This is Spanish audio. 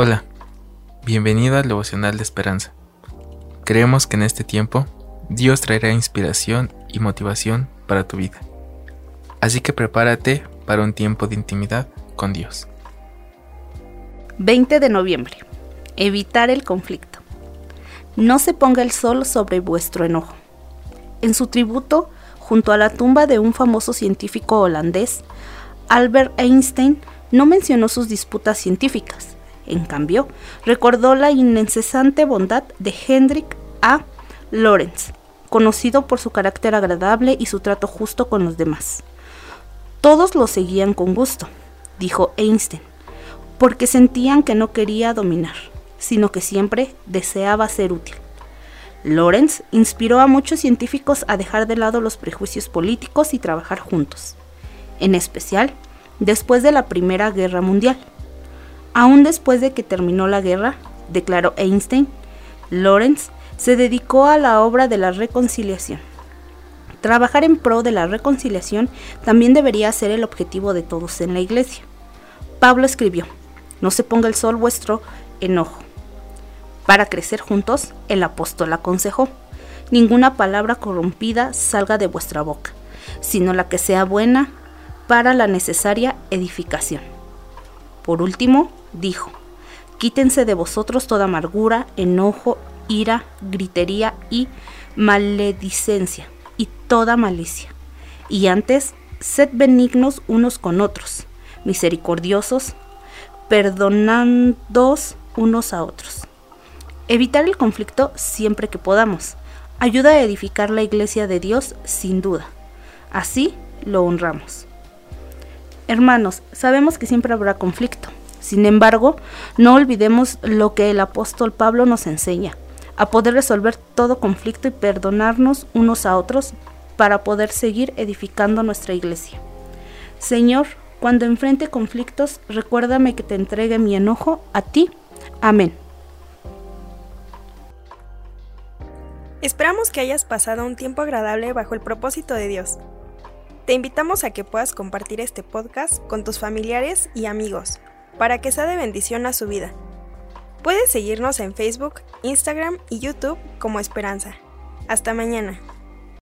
Hola, bienvenido al devocional de esperanza. Creemos que en este tiempo Dios traerá inspiración y motivación para tu vida. Así que prepárate para un tiempo de intimidad con Dios. 20 de noviembre. Evitar el conflicto. No se ponga el sol sobre vuestro enojo. En su tributo, junto a la tumba de un famoso científico holandés, Albert Einstein no mencionó sus disputas científicas. En cambio, recordó la incesante bondad de Hendrik A. Lorentz, conocido por su carácter agradable y su trato justo con los demás. Todos lo seguían con gusto, dijo Einstein, porque sentían que no quería dominar, sino que siempre deseaba ser útil. Lorentz inspiró a muchos científicos a dejar de lado los prejuicios políticos y trabajar juntos, en especial después de la Primera Guerra Mundial. Aún después de que terminó la guerra, declaró Einstein, Lorentz se dedicó a la obra de la reconciliación. Trabajar en pro de la reconciliación también debería ser el objetivo de todos en la iglesia. Pablo escribió, no se ponga el sol vuestro enojo. Para crecer juntos, el apóstol aconsejó, ninguna palabra corrompida salga de vuestra boca, sino la que sea buena para la necesaria edificación. Por último, dijo, quítense de vosotros toda amargura, enojo, ira, gritería y maledicencia y toda malicia. Y antes, sed benignos unos con otros, misericordiosos, perdonándoos unos a otros. Evitar el conflicto siempre que podamos. Ayuda a edificar la iglesia de Dios sin duda. Así lo honramos. Hermanos, sabemos que siempre habrá conflicto. Sin embargo, no olvidemos lo que el apóstol Pablo nos enseña, a poder resolver todo conflicto y perdonarnos unos a otros para poder seguir edificando nuestra iglesia. Señor, cuando enfrente conflictos, recuérdame que te entregue mi enojo a ti. Amén. Esperamos que hayas pasado un tiempo agradable bajo el propósito de Dios. Te invitamos a que puedas compartir este podcast con tus familiares y amigos para que sea de bendición a su vida. Puedes seguirnos en Facebook, Instagram y YouTube como Esperanza. Hasta mañana.